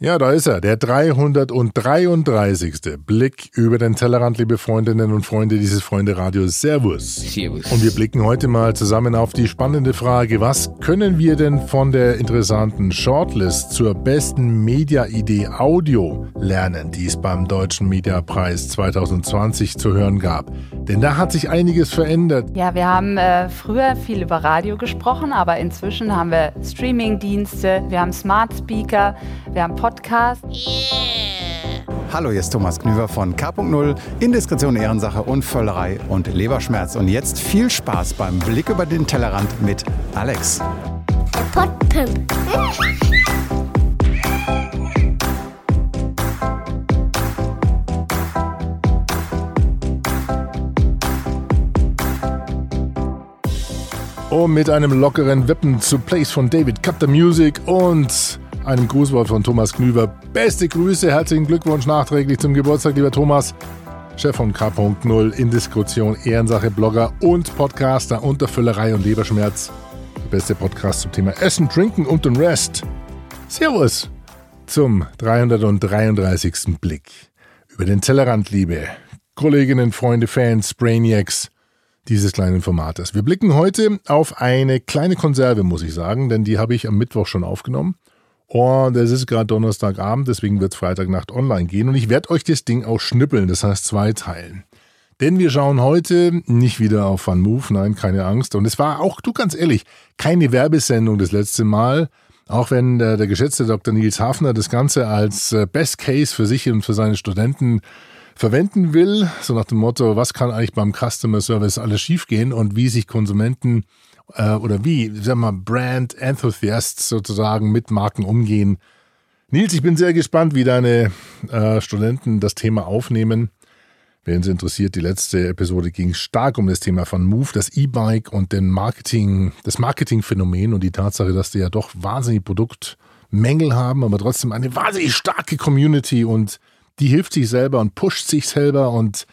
Ja, da ist er, der 333. Blick über den Tellerrand, liebe Freundinnen und Freunde dieses Freunde-Radios. Servus. Servus. Und wir blicken heute mal zusammen auf die spannende Frage, was können wir denn von der interessanten Shortlist zur besten Media-Idee Audio lernen, die es beim Deutschen Mediapreis 2020 zu hören gab? Denn da hat sich einiges verändert. Ja, wir haben äh, früher viel über Radio gesprochen, aber inzwischen haben wir Streaming-Dienste, wir haben Smart Speaker, wir haben Podcast. Hallo, hier ist Thomas Knüver von K.0, Indiskretion, Ehrensache und Völlerei und Leberschmerz. Und jetzt viel Spaß beim Blick über den Tellerrand mit Alex. Potpimp. Und mit einem lockeren Wippen zu Place von David Cut the Music und einem Grußwort von Thomas Knüver. Beste Grüße, herzlichen Glückwunsch nachträglich zum Geburtstag, lieber Thomas. Chef von K.0, Indiskretion, Ehrensache, Blogger und Podcaster unter Füllerei und Leberschmerz. Der beste Podcast zum Thema Essen, Trinken und den Rest. Servus zum 333. Blick über den Tellerrand, liebe Kolleginnen, Freunde, Fans, Brainiacs dieses kleinen Formates. Wir blicken heute auf eine kleine Konserve, muss ich sagen, denn die habe ich am Mittwoch schon aufgenommen. Und es ist gerade Donnerstagabend, deswegen wird es Freitagnacht online gehen. Und ich werde euch das Ding auch schnippeln, das heißt zwei Teilen. Denn wir schauen heute nicht wieder auf Van Move, nein, keine Angst. Und es war auch, du ganz ehrlich, keine Werbesendung das letzte Mal. Auch wenn der, der geschätzte Dr. Nils Hafner das Ganze als äh, Best Case für sich und für seine Studenten verwenden will, so nach dem Motto, was kann eigentlich beim Customer Service alles schiefgehen und wie sich Konsumenten äh, oder wie, sagen wir mal, Brand Enthusiasts sozusagen mit Marken umgehen. Nils, ich bin sehr gespannt, wie deine äh, Studenten das Thema aufnehmen. Wen es interessiert, die letzte Episode ging stark um das Thema von Move, das E-Bike und den Marketing, das Marketingphänomen und die Tatsache, dass die ja doch wahnsinnig Produktmängel haben, aber trotzdem eine wahnsinnig starke Community und die hilft sich selber und pusht sich selber und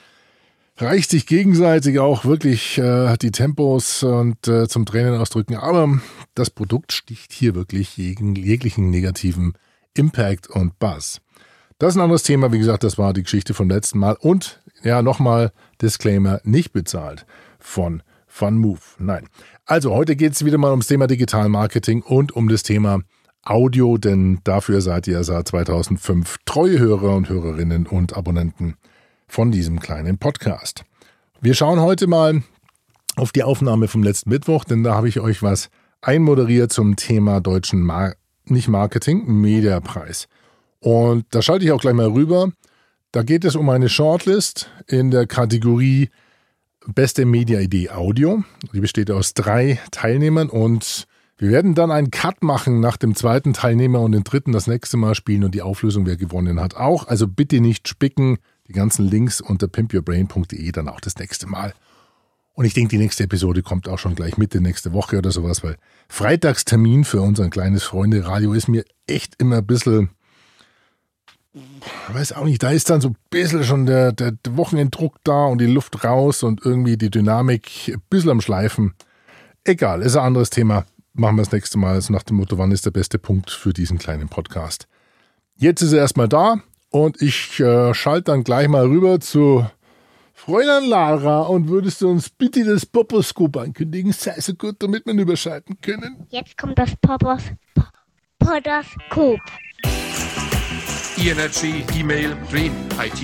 reicht sich gegenseitig auch wirklich äh, die Tempos und äh, zum Tränen ausdrücken. Aber das Produkt sticht hier wirklich gegen jeglichen negativen Impact und Buzz. Das ist ein anderes Thema. Wie gesagt, das war die Geschichte vom letzten Mal. Und ja, nochmal Disclaimer, nicht bezahlt von FunMove. Nein. Also, heute geht es wieder mal ums Thema Digital Marketing und um das Thema Audio, denn dafür seid ihr seit 2005 treue Hörer und Hörerinnen und Abonnenten von diesem kleinen Podcast. Wir schauen heute mal auf die Aufnahme vom letzten Mittwoch, denn da habe ich euch was einmoderiert zum Thema deutschen Mar nicht Marketing, Mediapreis. Und da schalte ich auch gleich mal rüber. Da geht es um eine Shortlist in der Kategorie Beste Media-Idee Audio. Die besteht aus drei Teilnehmern und wir werden dann einen Cut machen nach dem zweiten Teilnehmer und den dritten das nächste Mal spielen und die Auflösung, wer gewonnen hat, auch. Also bitte nicht spicken. Die ganzen Links unter pimpyourbrain.de dann auch das nächste Mal. Und ich denke, die nächste Episode kommt auch schon gleich Mitte nächste Woche oder sowas, weil Freitagstermin für unser kleines Freunde-Radio ist mir echt immer ein bisschen, weiß auch nicht, da ist dann so ein bisschen schon der, der Wochenenddruck da und die Luft raus und irgendwie die Dynamik ein bisschen am Schleifen. Egal, ist ein anderes Thema. Machen wir das nächste Mal. Also nach dem Motto, wann ist der beste Punkt für diesen kleinen Podcast? Jetzt ist er erstmal da und ich äh, schalte dann gleich mal rüber zu Fräulein Lara und würdest du uns bitte das Poposkop ankündigen? Sei so gut, damit wir ihn überschalten können. Jetzt kommt das Popos Podoskop. E-Energy, E-Mail, Green, IT,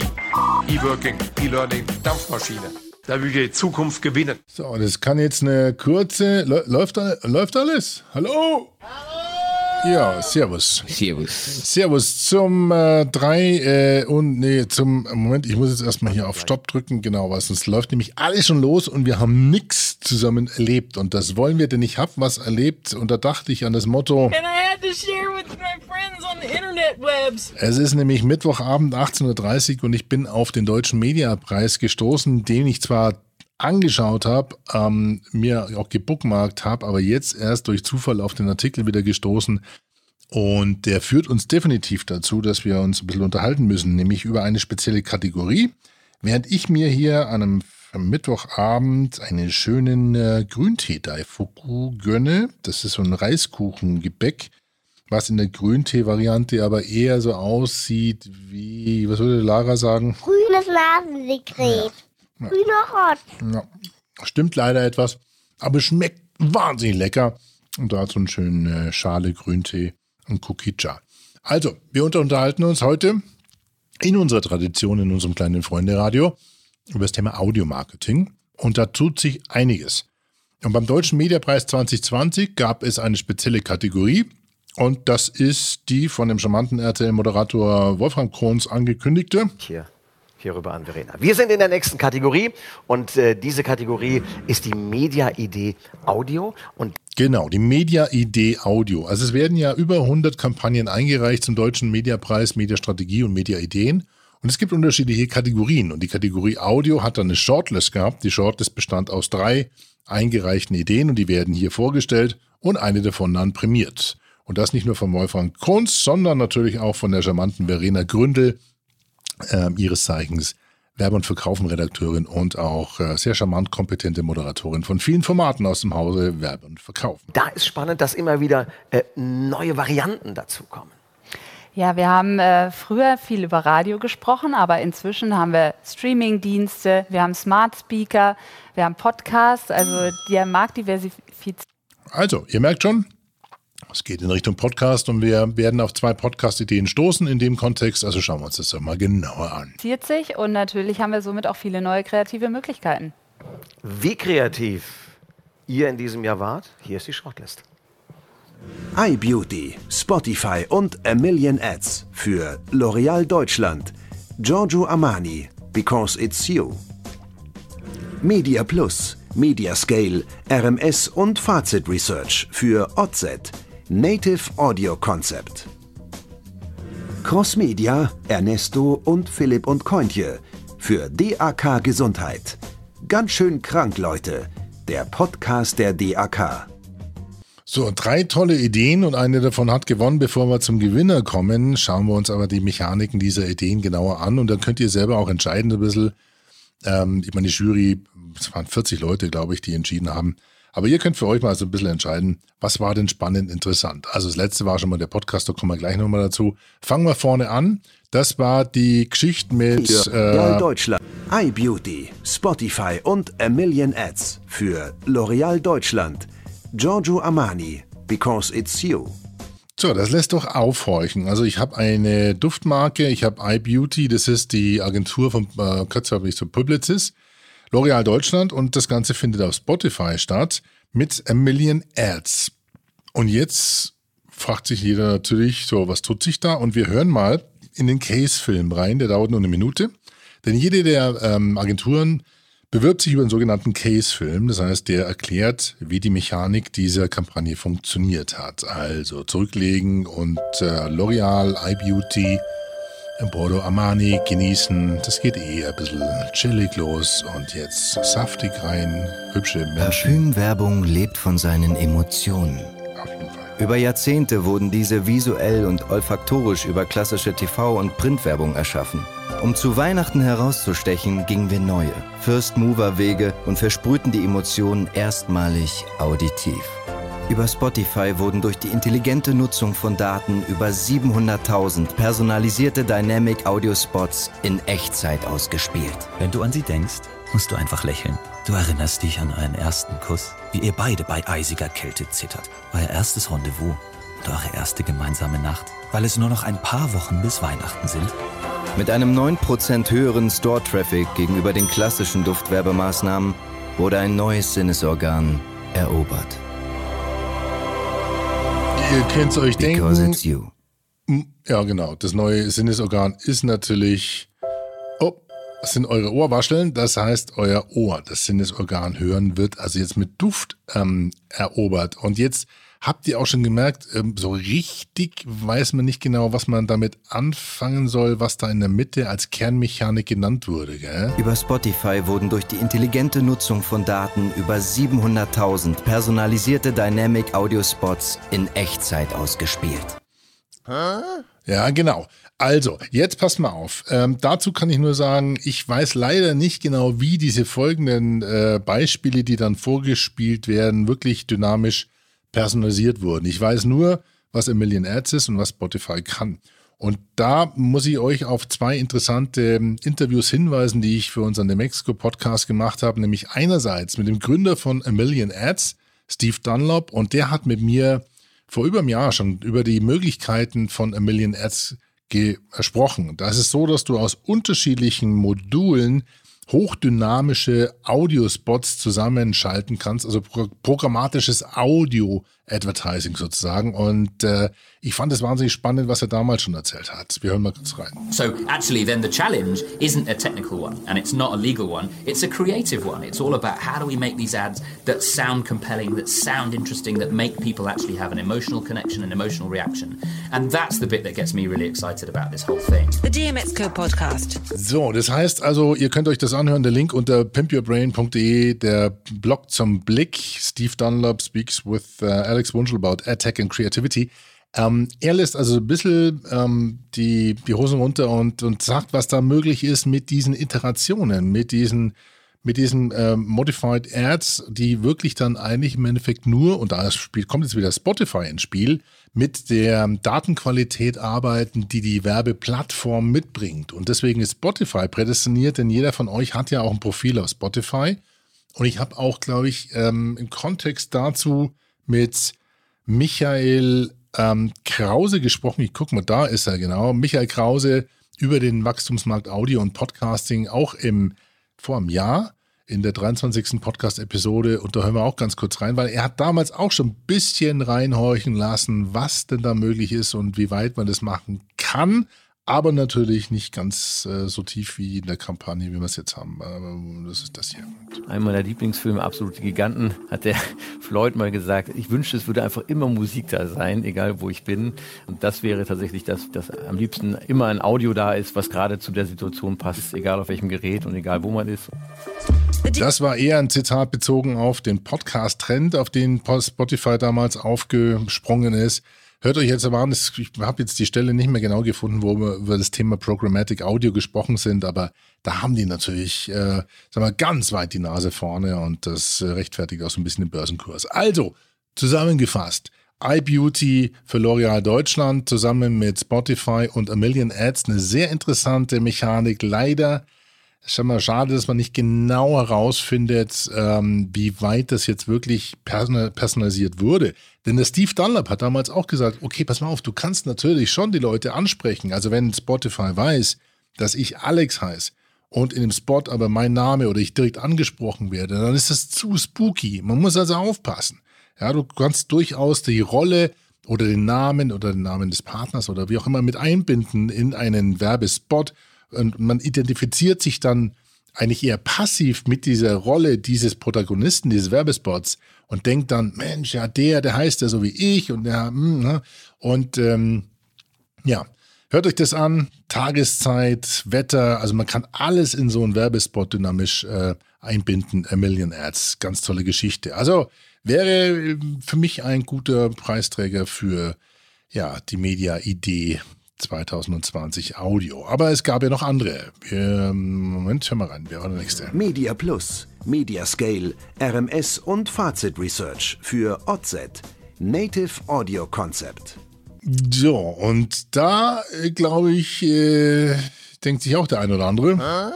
E-Working, E-Learning, Dampfmaschine. Da will die Zukunft gewinnen. So, das kann jetzt eine kurze. Läuft, läuft alles? Hallo? Ja, Servus. Servus. Servus zum äh, 3 äh, und nee, zum Moment, ich muss jetzt erstmal hier auf Stopp drücken, genau, was sonst läuft nämlich alles schon los und wir haben nichts zusammen erlebt und das wollen wir, denn ich habe was erlebt und da dachte ich an das Motto. And I had to share with my friends on the internet webs. Es ist nämlich Mittwochabend 18.30 Uhr und ich bin auf den Deutschen Mediapreis gestoßen, den ich zwar angeschaut habe, ähm, mir auch gebookmarkt habe, aber jetzt erst durch Zufall auf den Artikel wieder gestoßen. Und der führt uns definitiv dazu, dass wir uns ein bisschen unterhalten müssen, nämlich über eine spezielle Kategorie. Während ich mir hier an einem Mittwochabend einen schönen äh, Grüntee Daifuku gönne, das ist so ein Reiskuchengebäck, was in der Grüntee-Variante aber eher so aussieht wie, was würde Lara sagen? Grünes Nasensekret. Grüner Rot. Ja, stimmt leider etwas, aber schmeckt wahnsinnig lecker. Und da hat so einen schönen äh, Schale Grüntee und Kukicha. Also, wir unterhalten uns heute in unserer Tradition, in unserem kleinen Freunde-Radio, über das Thema Audiomarketing. Und da tut sich einiges. Und beim Deutschen Mediapreis 2020 gab es eine spezielle Kategorie. Und das ist die von dem charmanten RTL-Moderator Wolfram Krohns angekündigte. Hier, hierüber an Verena. Wir sind in der nächsten Kategorie und äh, diese Kategorie ist die Media-Idee Audio. Und Genau, die Media-Idee Audio. Also es werden ja über 100 Kampagnen eingereicht zum Deutschen Mediapreis, Mediastrategie und Media-Ideen. Und es gibt unterschiedliche Kategorien. Und die Kategorie Audio hat dann eine Shortlist gehabt. Die Shortlist bestand aus drei eingereichten Ideen und die werden hier vorgestellt und eine davon dann prämiert. Und das nicht nur von Wolfgang Kunz, sondern natürlich auch von der charmanten Verena Gründel, äh, ihres Zeichens Werbe- und Verkaufen-Redakteurin und auch äh, sehr charmant kompetente Moderatorin von vielen Formaten aus dem Hause Werbe und Verkaufen. da ist spannend, dass immer wieder äh, neue Varianten dazukommen. Ja, wir haben äh, früher viel über Radio gesprochen, aber inzwischen haben wir Streaming-Dienste, wir haben Smart Speaker, wir haben Podcasts, also der Markt diversifiziert Also, ihr merkt schon, es geht in Richtung Podcast und wir werden auf zwei Podcast-Ideen stoßen in dem Kontext. Also schauen wir uns das doch mal genauer an. sich und natürlich haben wir somit auch viele neue kreative Möglichkeiten. Wie kreativ ihr in diesem Jahr wart, hier ist die Shortlist. iBeauty, Spotify und A Million Ads für L'Oreal Deutschland, Giorgio Armani, Because It's You. Media Plus, Mediascale, RMS und Fazit Research für OZ, Native Audio Concept. Crossmedia, Ernesto und Philipp und Kointje für DAK Gesundheit. Ganz schön krank, Leute. Der Podcast der DAK. So, drei tolle Ideen und eine davon hat gewonnen. Bevor wir zum Gewinner kommen, schauen wir uns aber die Mechaniken dieser Ideen genauer an und dann könnt ihr selber auch entscheiden ein bisschen. Ähm, ich meine, die Jury, es waren 40 Leute, glaube ich, die entschieden haben. Aber ihr könnt für euch mal so ein bisschen entscheiden, was war denn spannend interessant. Also das letzte war schon mal der Podcast, da kommen wir gleich nochmal dazu. Fangen wir vorne an. Das war die Geschichte mit L'Oreal äh, Deutschland, iBeauty, Spotify und A Million Ads für L'Oreal Deutschland, Giorgio Armani, Because It's You. So, das lässt doch aufhorchen. Also ich habe eine Duftmarke, ich habe iBeauty, das ist die Agentur von äh, ich so Publicis, L'Oreal Deutschland und das Ganze findet auf Spotify statt mit a Million Ads. Und jetzt fragt sich jeder natürlich, so, was tut sich da? Und wir hören mal in den Case-Film rein, der dauert nur eine Minute. Denn jede der ähm, Agenturen bewirbt sich über einen sogenannten Case-Film. Das heißt, der erklärt, wie die Mechanik dieser Kampagne funktioniert hat. Also zurücklegen und äh, L'Oreal, iBeauty, Bordeaux Armani genießen. Das geht eh ein bisschen chillig los. Und jetzt saftig rein, hübsche Menschen. Parfümwerbung lebt von seinen Emotionen. Auf jeden Fall. Über Jahrzehnte wurden diese visuell und olfaktorisch über klassische TV- und Printwerbung erschaffen. Um zu Weihnachten herauszustechen, gingen wir neue, First-Mover-Wege und versprühten die Emotionen erstmalig auditiv. Über Spotify wurden durch die intelligente Nutzung von Daten über 700.000 personalisierte Dynamic Audio Spots in Echtzeit ausgespielt. Wenn du an sie denkst, musst du einfach lächeln. Du erinnerst dich an euren ersten Kuss, wie ihr beide bei eisiger Kälte zittert. Euer erstes Rendezvous und eure erste gemeinsame Nacht, weil es nur noch ein paar Wochen bis Weihnachten sind. Mit einem 9% höheren Store-Traffic gegenüber den klassischen Duftwerbemaßnahmen wurde ein neues Sinnesorgan erobert. Ihr könnt es euch Because denken. it's you. Ja, genau. Das neue Sinnesorgan ist natürlich. Oh, das sind eure Ohrwascheln. Das heißt, euer Ohr, das Sinnesorgan hören, wird also jetzt mit Duft ähm, erobert. Und jetzt habt ihr auch schon gemerkt, ähm, so richtig weiß man nicht genau, was man damit anfangen soll, was da in der Mitte als Kernmechanik genannt wurde. Gell? Über Spotify wurden durch die intelligente Nutzung von Daten über 700.000 personalisierte Dynamic Audio Spots in Echtzeit ausgespielt. Ja, genau. Also, jetzt passt mal auf. Ähm, dazu kann ich nur sagen, ich weiß leider nicht genau, wie diese folgenden äh, Beispiele, die dann vorgespielt werden, wirklich dynamisch personalisiert wurden. Ich weiß nur, was A Million Ads ist und was Spotify kann. Und da muss ich euch auf zwei interessante ähm, Interviews hinweisen, die ich für unseren The Mexico Podcast gemacht habe, nämlich einerseits mit dem Gründer von A Million Ads, Steve Dunlop, und der hat mit mir vor über einem Jahr schon über die Möglichkeiten von A Million Ads gesprochen. Da ist es so, dass du aus unterschiedlichen Modulen hochdynamische Audiospots zusammenschalten kannst, also pro programmatisches Audio-Advertising sozusagen. Und äh, ich fand es wahnsinnig spannend, was er damals schon erzählt hat. Wir hören mal kurz rein. So actually then the challenge isn't a technical one and it's not a legal one, it's a creative one. It's all about how do we make these ads that sound compelling, that sound interesting, that make people actually have an emotional connection and emotional reaction. And that's the bit that gets me really excited about this whole thing. The DMX Podcast. So, das heißt also, ihr könnt euch das anhören, der Link unter pimpyourbrain.de, der Blog zum Blick. Steve Dunlop speaks with uh, Alex Wunschel about AdTech and Creativity. Ähm, er lässt also ein bisschen ähm, die, die Hosen runter und, und sagt, was da möglich ist mit diesen Iterationen, mit diesen, mit diesen ähm, Modified Ads, die wirklich dann eigentlich im Endeffekt nur, und da kommt jetzt wieder Spotify ins Spiel, mit der Datenqualität arbeiten, die die Werbeplattform mitbringt. Und deswegen ist Spotify prädestiniert, denn jeder von euch hat ja auch ein Profil auf Spotify. Und ich habe auch, glaube ich, ähm, im Kontext dazu mit Michael ähm, Krause gesprochen. Ich gucke mal, da ist er genau. Michael Krause über den Wachstumsmarkt Audio und Podcasting auch im vor einem Jahr in der 23. Podcast-Episode und da hören wir auch ganz kurz rein, weil er hat damals auch schon ein bisschen reinhorchen lassen, was denn da möglich ist und wie weit man das machen kann aber natürlich nicht ganz äh, so tief wie in der Kampagne, wie wir es jetzt haben. Aber das ist das hier. Einer meiner Lieblingsfilme, Absolute Giganten, hat der Floyd mal gesagt, ich wünschte, es würde einfach immer Musik da sein, egal wo ich bin. Und das wäre tatsächlich das, dass am liebsten immer ein Audio da ist, was gerade zu der Situation passt, egal auf welchem Gerät und egal wo man ist. Das war eher ein Zitat bezogen auf den Podcast-Trend, auf den Spotify damals aufgesprungen ist. Hört euch jetzt aber an, ich habe jetzt die Stelle nicht mehr genau gefunden, wo wir über das Thema Programmatic Audio gesprochen sind, aber da haben die natürlich, äh, sagen wir, ganz weit die Nase vorne und das äh, rechtfertigt auch so ein bisschen den Börsenkurs. Also, zusammengefasst, iBeauty für L'Oreal Deutschland zusammen mit Spotify und A Million Ads eine sehr interessante Mechanik. Leider ist schon mal schade, dass man nicht genau herausfindet, ähm, wie weit das jetzt wirklich personalisiert wurde. Denn der Steve Dunlap hat damals auch gesagt, okay, pass mal auf, du kannst natürlich schon die Leute ansprechen. Also wenn Spotify weiß, dass ich Alex heiße und in dem Spot aber mein Name oder ich direkt angesprochen werde, dann ist das zu spooky. Man muss also aufpassen. Ja, du kannst durchaus die Rolle oder den Namen oder den Namen des Partners oder wie auch immer mit einbinden in einen Werbespot und man identifiziert sich dann eigentlich eher passiv mit dieser Rolle dieses Protagonisten dieses Werbespots und denkt dann, Mensch, ja, der, der heißt ja so wie ich und der, hm, ne? und ähm, ja, hört euch das an, Tageszeit, Wetter, also man kann alles in so einen Werbespot dynamisch äh, einbinden, A Million Ads, ganz tolle Geschichte. Also wäre äh, für mich ein guter Preisträger für ja, die Media-Idee 2020 Audio. Aber es gab ja noch andere. Wir, Moment, hör mal rein. Wer war der nächste? Media Plus, Media Scale, RMS und Fazit Research für OZ, Native Audio Concept. So, und da äh, glaube ich, äh, denkt sich auch der ein oder andere.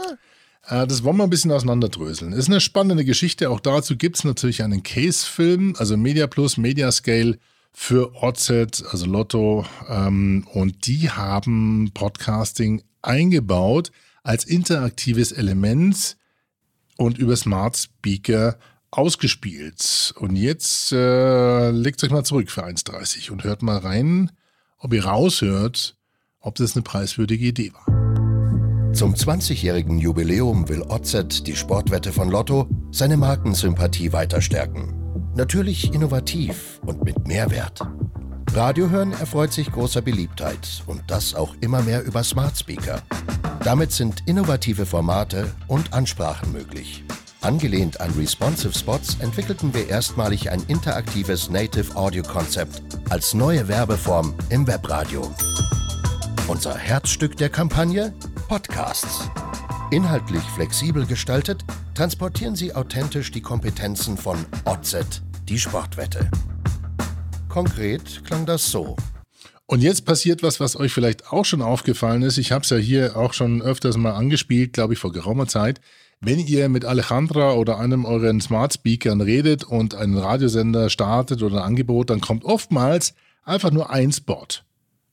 Äh, das wollen wir ein bisschen auseinanderdröseln. Ist eine spannende Geschichte. Auch dazu gibt es natürlich einen Case-Film, also Media Plus, Media Scale für OZ, also Lotto. Ähm, und die haben Podcasting eingebaut als interaktives Element und über Smart Speaker ausgespielt. Und jetzt äh, legt euch mal zurück für 1,30 und hört mal rein, ob ihr raushört, ob das eine preiswürdige Idee war. Zum 20-jährigen Jubiläum will OZ, die Sportwette von Lotto, seine Markensympathie weiter stärken. Natürlich innovativ und mit Mehrwert. Radiohören erfreut sich großer Beliebtheit und das auch immer mehr über Smart Speaker. Damit sind innovative Formate und Ansprachen möglich. Angelehnt an Responsive Spots entwickelten wir erstmalig ein interaktives Native Audio Konzept als neue Werbeform im Webradio. Unser Herzstück der Kampagne? Podcasts. Inhaltlich flexibel gestaltet, transportieren Sie authentisch die Kompetenzen von OZ, die Sportwette. Konkret klang das so. Und jetzt passiert was, was euch vielleicht auch schon aufgefallen ist. Ich habe es ja hier auch schon öfters mal angespielt, glaube ich, vor geraumer Zeit. Wenn ihr mit Alejandra oder einem euren Smart Speakern redet und einen Radiosender startet oder ein Angebot, dann kommt oftmals einfach nur ein Spot.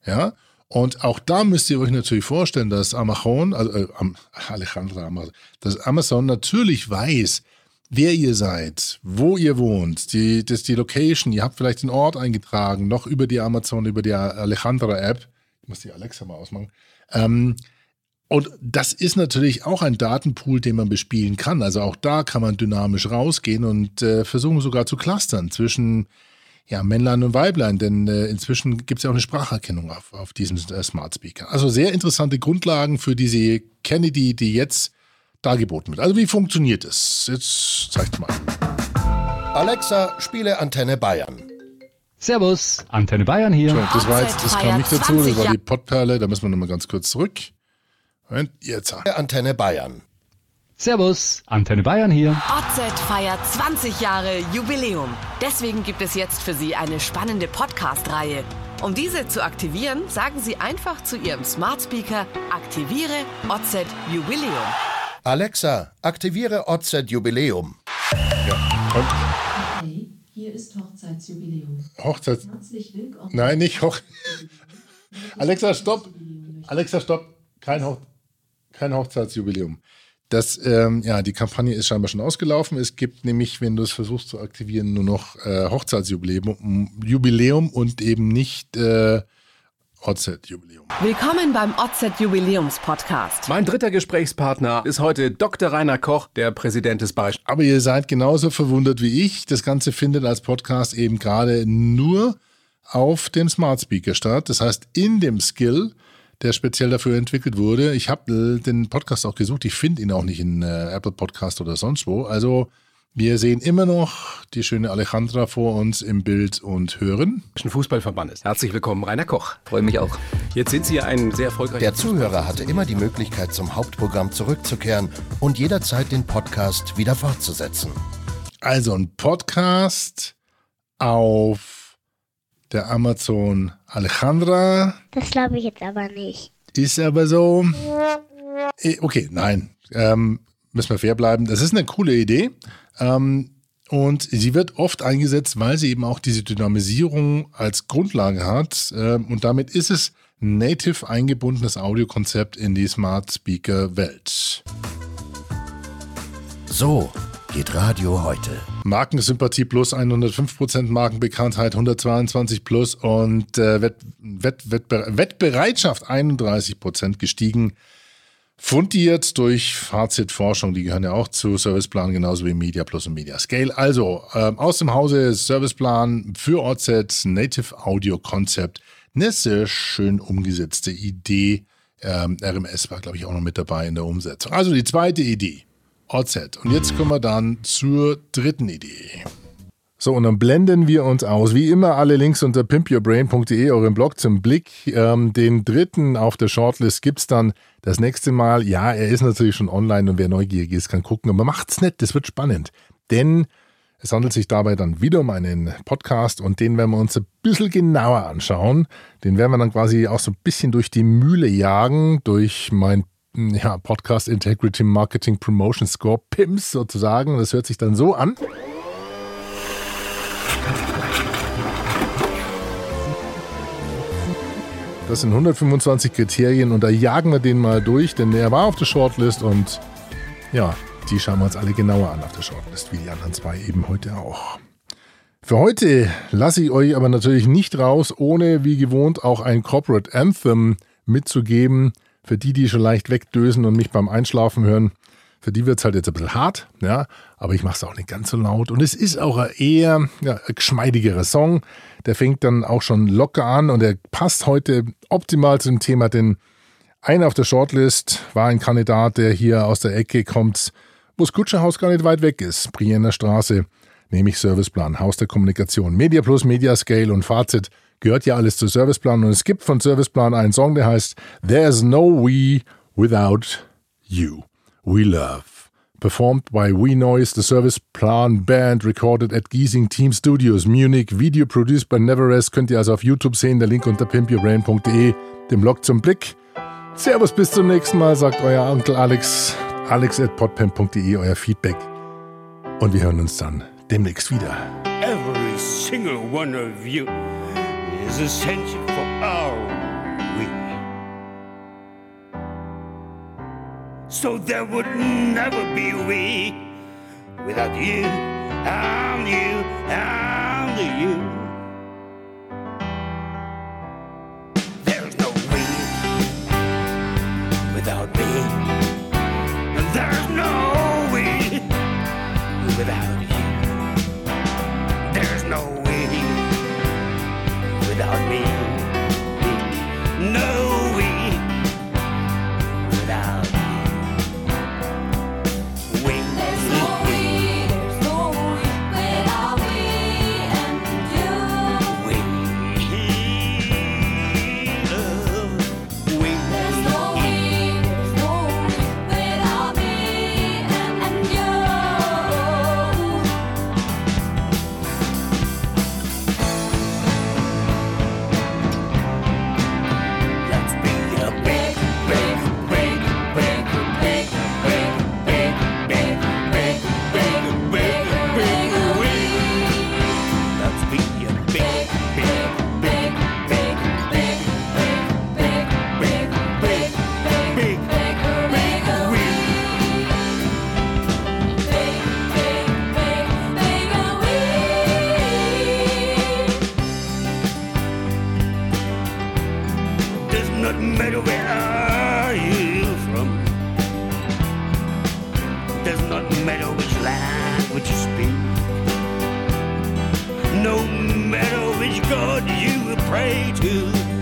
Ja. Und auch da müsst ihr euch natürlich vorstellen, dass Amazon, also äh, Alejandra Amazon, dass Amazon natürlich weiß, wer ihr seid, wo ihr wohnt, die, das die Location, ihr habt vielleicht den Ort eingetragen, noch über die Amazon, über die Alejandra-App. Ich muss die Alexa mal ausmachen. Ähm, und das ist natürlich auch ein Datenpool, den man bespielen kann. Also auch da kann man dynamisch rausgehen und äh, versuchen sogar zu clustern zwischen ja, Männlein und Weiblein, denn äh, inzwischen gibt es ja auch eine Spracherkennung auf, auf diesem äh, Smart Speaker. Also sehr interessante Grundlagen für diese Kennedy, die jetzt dargeboten wird. Also wie funktioniert es? Jetzt zeigt mal. Alexa, spiele Antenne Bayern. Servus, Antenne Bayern hier. So, das war jetzt, das kam nicht dazu, das war die Pottperle, da müssen wir nochmal ganz kurz zurück. Und jetzt. Antenne Bayern. Servus, Antenne Bayern hier. OZ feiert 20 Jahre Jubiläum. Deswegen gibt es jetzt für Sie eine spannende Podcast-Reihe. Um diese zu aktivieren, sagen Sie einfach zu Ihrem Smart Speaker: Aktiviere OZ Jubiläum. Alexa, aktiviere OZ Jubiläum. Ja. Hey, hier ist Hochzeitsjubiläum. Hochzeits. Herzlich willkommen. Nein, nicht Hoch. Alexa, stopp. Alexa, stopp. Kein, Hoch kein Hochzeitsjubiläum. Das, ähm, ja, die Kampagne ist scheinbar schon ausgelaufen. Es gibt nämlich, wenn du es versuchst zu aktivieren, nur noch äh, Hochzeitsjubiläum Jubiläum und eben nicht äh, OZ-Jubiläum. Willkommen beim OZ Jubiläums Podcast. Mein dritter Gesprächspartner ist heute Dr. Rainer Koch, der Präsident des Bayerischen. Aber ihr seid genauso verwundert wie ich. Das Ganze findet als Podcast eben gerade nur auf dem Smart Speaker statt. Das heißt, in dem Skill der speziell dafür entwickelt wurde. Ich habe den Podcast auch gesucht. Ich finde ihn auch nicht in äh, Apple Podcast oder sonst wo. Also wir sehen immer noch die schöne Alejandra vor uns im Bild und hören. Fußballverbandes. Herzlich willkommen, Rainer Koch. Freue mich auch. Jetzt sind Sie ein sehr erfolgreicher. Der Zuhörer hatte immer die Möglichkeit, zum Hauptprogramm zurückzukehren und jederzeit den Podcast wieder fortzusetzen. Also ein Podcast auf der Amazon Alejandra. Das glaube ich jetzt aber nicht. Ist aber so. Eh, okay, nein. Ähm, müssen wir fair bleiben. Das ist eine coole Idee. Ähm, und sie wird oft eingesetzt, weil sie eben auch diese Dynamisierung als Grundlage hat. Ähm, und damit ist es native eingebundenes Audiokonzept in die Smart Speaker Welt. So geht Radio heute. Markensympathie plus 105% Markenbekanntheit 122 plus und äh, Wett, Wett, Wettbe Wettbereitschaft 31% gestiegen. Fundiert durch Fazitforschung, die gehören ja auch zu Serviceplan, genauso wie Media Plus und Media Scale. Also äh, aus dem Hause Serviceplan für OZ Native Audio Concept. Eine sehr schön umgesetzte Idee. Ähm, RMS war, glaube ich, auch noch mit dabei in der Umsetzung. Also die zweite Idee. OZ. Und jetzt kommen wir dann zur dritten Idee. So, und dann blenden wir uns aus. Wie immer alle Links unter pimpyourbrain.de, eurem Blog zum Blick. Ähm, den dritten auf der Shortlist gibt es dann das nächste Mal. Ja, er ist natürlich schon online und wer neugierig ist, kann gucken. Aber macht's nicht, das wird spannend. Denn es handelt sich dabei dann wieder um einen Podcast und den werden wir uns ein bisschen genauer anschauen. Den werden wir dann quasi auch so ein bisschen durch die Mühle jagen, durch mein ja, Podcast Integrity Marketing Promotion Score, PIMS sozusagen. Das hört sich dann so an. Das sind 125 Kriterien und da jagen wir den mal durch, denn er war auf der Shortlist und ja, die schauen wir uns alle genauer an auf der Shortlist, wie die anderen zwei eben heute auch. Für heute lasse ich euch aber natürlich nicht raus, ohne wie gewohnt auch ein Corporate Anthem mitzugeben. Für die, die schon leicht wegdösen und mich beim Einschlafen hören, für die wird es halt jetzt ein bisschen hart, ja, aber ich mache es auch nicht ganz so laut. Und es ist auch ein eher ja, ein geschmeidigerer Song. Der fängt dann auch schon locker an und er passt heute optimal zum Thema, denn einer auf der Shortlist war ein Kandidat, der hier aus der Ecke kommt, wo das Kutscherhaus gar nicht weit weg ist, Brienner Straße, nämlich Serviceplan, Haus der Kommunikation, Media Plus, Media Scale und Fazit gehört ja alles zu Serviceplan und es gibt von Serviceplan einen Song, der heißt There's No We Without You. We Love Performed by We Noise, the Service Plan Band, recorded at Giesing Team Studios, Munich. Video produced by Neverest. Könnt ihr also auf YouTube sehen. Der Link unter pimpyourbrain.de, dem Blog zum Blick. Servus, bis zum nächsten Mal, sagt euer Onkel Alex. Alex at podpimp.de, euer Feedback. Und wir hören uns dann demnächst wieder. Every single one of you is essential for our we. So there would never be we without you and you No matter which God you pray to.